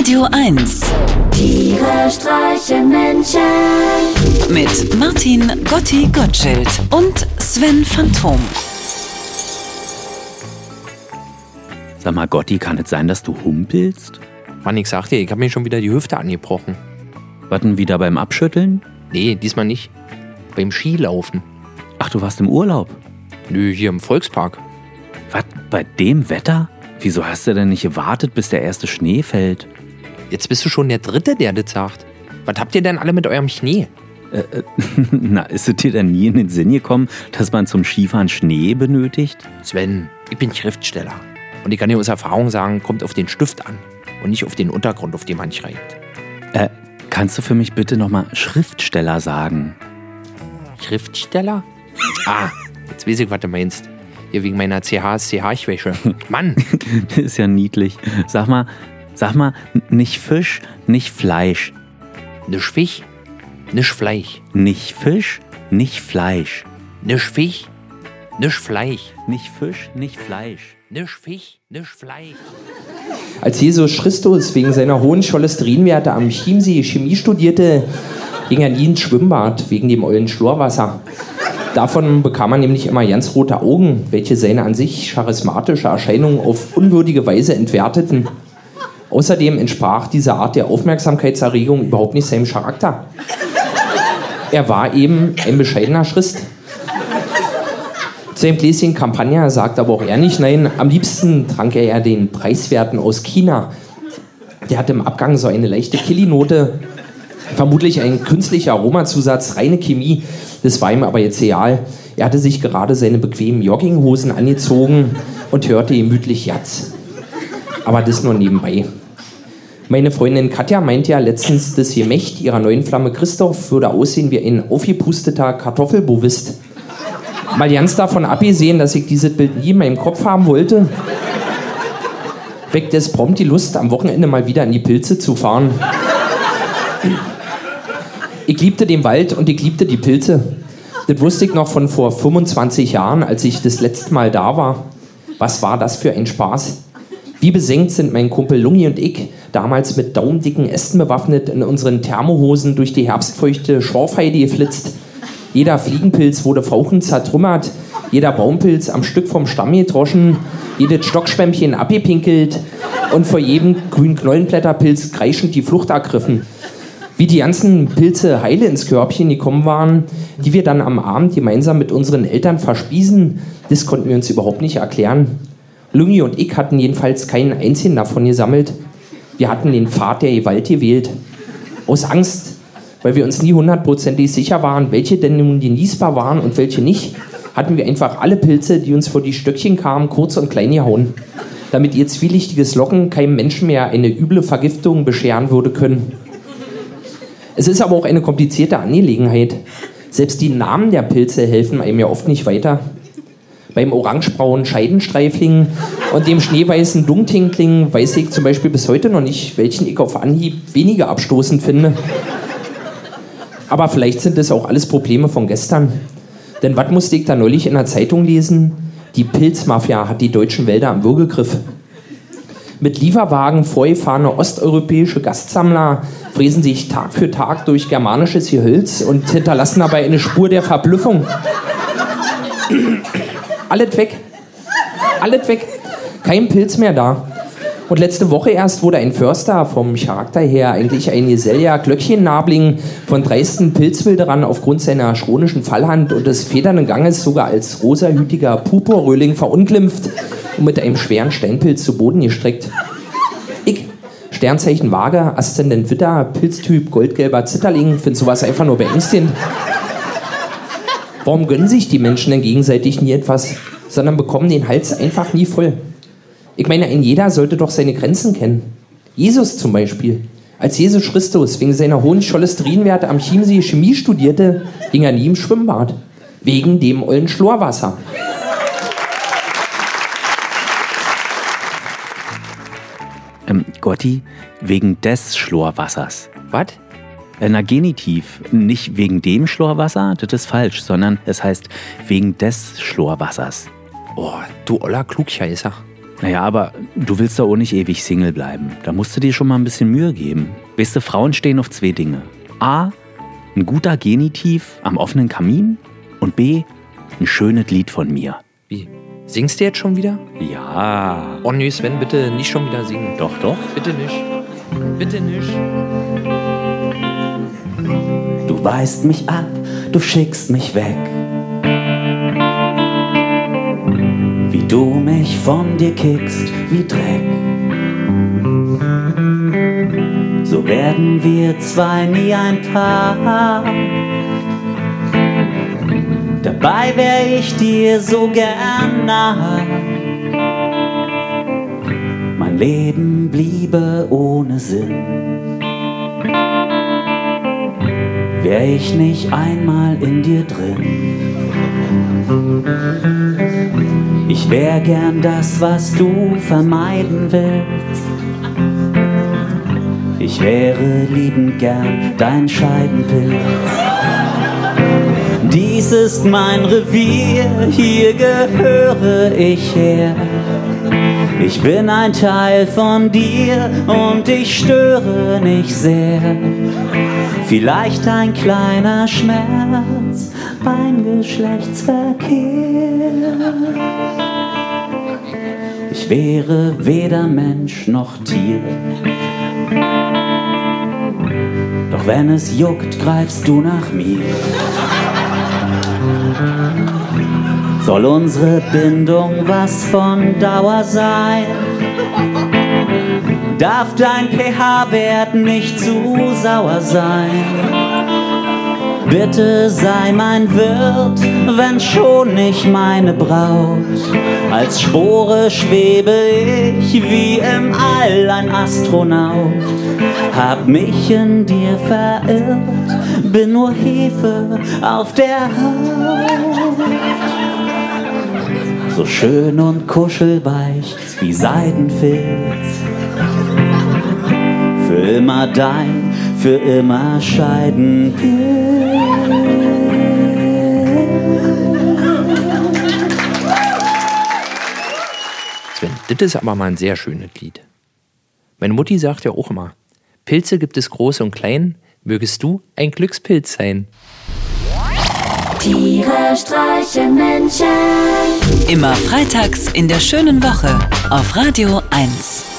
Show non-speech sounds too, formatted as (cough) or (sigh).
Radio 1 Tiere streichen Menschen. mit Martin Gotti Gottschild und Sven Phantom. Sag mal, Gotti, kann es sein, dass du humpelst? Mann, ich sag dir, ich habe mir schon wieder die Hüfte angebrochen. Was denn wieder beim Abschütteln? Nee, diesmal nicht. Beim Skilaufen. Ach, du warst im Urlaub. Nö, hier im Volkspark. Was, bei dem Wetter? Wieso hast du denn nicht gewartet, bis der erste Schnee fällt? Jetzt bist du schon der Dritte, der das sagt. Was habt ihr denn alle mit eurem Schnee? (laughs) Na, ist es dir denn nie in den Sinn gekommen, dass man zum Skifahren Schnee benötigt? Sven, ich bin Schriftsteller. Und ich kann dir aus Erfahrung sagen, kommt auf den Stift an. Und nicht auf den Untergrund, auf dem man schreibt. Äh, kannst du für mich bitte nochmal Schriftsteller sagen? Schriftsteller? Ah, jetzt weiß ich, was du meinst. Hier wegen meiner CH-CH-Schwäche. Mann, (laughs) ist ja niedlich. Sag mal, sag mal, nicht Fisch, nicht Fleisch. ne Fisch, ne Fleisch. Nicht Fisch, nicht Fleisch. Ne Fisch, ne Fleisch. Nicht Fisch, nicht Fleisch. Ne Fisch, ne Fleisch. Als Jesus Christus wegen seiner hohen Cholesterinwerte am Chiemsee Chemie studierte, ging er nie ins Schwimmbad wegen dem ollen Schlorwasser. Davon bekam er nämlich immer ganz rote Augen, welche seine an sich charismatische Erscheinung auf unwürdige Weise entwerteten. Außerdem entsprach diese Art der Aufmerksamkeitserregung überhaupt nicht seinem Charakter. Er war eben ein bescheidener Christ. Zu dem Gläschen Campagna sagt aber auch er nicht nein. Am liebsten trank er ja den preiswerten aus China. Der hat im Abgang so eine leichte Killinote. Vermutlich ein künstlicher Aromazusatz, reine Chemie. Das war ihm aber jetzt egal. Er hatte sich gerade seine bequemen Jogginghosen angezogen und hörte gemütlich Jatz. Aber das nur nebenbei. Meine Freundin Katja meint ja letztens, das Gemächt ihrer neuen Flamme Christoph würde aussehen wie ein aufgepusteter Kartoffelbovist. Mal ganz davon abgesehen, dass ich dieses Bild nie in meinem Kopf haben wollte, weckt es prompt die Lust, am Wochenende mal wieder in die Pilze zu fahren. Ich liebte den Wald und ich liebte die Pilze. Das wusste ich noch von vor 25 Jahren, als ich das letzte Mal da war. Was war das für ein Spaß? Wie besenkt sind mein Kumpel Lungi und ich, damals mit daumendicken Ästen bewaffnet, in unseren Thermohosen durch die herbstfeuchte Schorfheide geflitzt. Jeder Fliegenpilz wurde fauchend zertrümmert, jeder Baumpilz am Stück vom Stamm gedroschen, jedes Stockschwämmchen abgepinkelt und vor jedem grünen Knollenblätterpilz kreischend die Flucht ergriffen. Wie die ganzen Pilze heile ins Körbchen gekommen waren, die wir dann am Abend gemeinsam mit unseren Eltern verspiesen, das konnten wir uns überhaupt nicht erklären. Lungi und ich hatten jedenfalls keinen einzigen davon gesammelt. Wir hatten den Pfad der Gewalt gewählt. Aus Angst, weil wir uns nie hundertprozentig sicher waren, welche denn nun genießbar waren und welche nicht, hatten wir einfach alle Pilze, die uns vor die Stöckchen kamen, kurz und klein gehauen. Damit ihr zwielichtiges Locken keinem Menschen mehr eine üble Vergiftung bescheren würde können. Es ist aber auch eine komplizierte Angelegenheit. Selbst die Namen der Pilze helfen einem ja oft nicht weiter. Beim orangebraunen Scheidenstreifling und dem schneeweißen Dungtinkling weiß ich zum Beispiel bis heute noch nicht, welchen ich auf Anhieb weniger abstoßend finde. Aber vielleicht sind das auch alles Probleme von gestern. Denn was musste ich da neulich in der Zeitung lesen? Die Pilzmafia hat die deutschen Wälder am Würgegriff. Mit Lieferwagen vorgefahrene osteuropäische Gastsammler fräsen sich Tag für Tag durch germanisches Gehölz und hinterlassen dabei eine Spur der Verblüffung. Alles weg. Alles weg. Kein Pilz mehr da. Und letzte Woche erst wurde ein Förster vom Charakter her eigentlich ein Geselliger Glöckchennabling von dreisten Pilzwilderern aufgrund seiner chronischen Fallhand und des federnden Ganges sogar als rosahütiger Purpurröhling verunglimpft und mit einem schweren Steinpilz zu Boden gestreckt. Ich, Sternzeichen Waage, Aszendent Witter, Pilztyp goldgelber Zitterling, finde sowas einfach nur beängstigend. Warum gönnen sich die Menschen denn gegenseitig nie etwas, sondern bekommen den Hals einfach nie voll? Ich meine, ein jeder sollte doch seine Grenzen kennen. Jesus zum Beispiel. Als Jesus Christus wegen seiner hohen Cholesterinwerte am Chiemsee Chemie studierte, ging er nie im Schwimmbad. Wegen dem ollen Schlorwasser. Ähm, Gotti, wegen des Schlorwassers. Was? Äh, na, Genitiv. Nicht wegen dem Schlorwasser, das ist falsch, sondern es heißt wegen des Schlorwassers. Oh, du oller Klugscheißer. Naja, aber du willst doch auch nicht ewig Single bleiben. Da musst du dir schon mal ein bisschen Mühe geben. Weißt du, Frauen stehen auf zwei Dinge. A, ein guter Genitiv am offenen Kamin und B, ein schönes Lied von mir. Wie? Singst du jetzt schon wieder? Ja. Oh nö, Sven, bitte nicht schon wieder singen. Doch, doch. Bitte nicht. Bitte nicht. Du weist mich ab, du schickst mich weg. Wie du mich von dir kickst, wie Dreck. So werden wir zwei nie ein Paar. Dabei wär ich dir so gern nahe. Mein Leben bliebe ohne Sinn. Wär ich nicht einmal in dir drin. Ich wär gern das, was du vermeiden willst. Ich wäre liebend gern dein Scheidenpilz. Dies ist mein Revier, hier gehöre ich her. Ich bin ein Teil von dir und ich störe nicht sehr. Vielleicht ein kleiner Schmerz beim Geschlechtsverkehr. Ich wäre weder Mensch noch Tier. Doch wenn es juckt, greifst du nach mir. Soll unsere Bindung was von Dauer sein? Darf dein pH-Wert nicht zu sauer sein? Bitte sei mein Wirt, wenn schon nicht meine Braut. Als Spore schwebe ich wie im All ein Astronaut. Hab mich in dir verirrt, bin nur Hefe auf der Haut. So schön und kuschelweich wie Seidenfilz. Für immer dein, für immer scheiden. Sven, das ist aber mal ein sehr schönes Lied. Meine Mutti sagt ja auch immer, Pilze gibt es große und klein, mögest du ein Glückspilz sein. Tiere streichen Menschen. Immer freitags in der schönen Woche auf Radio 1.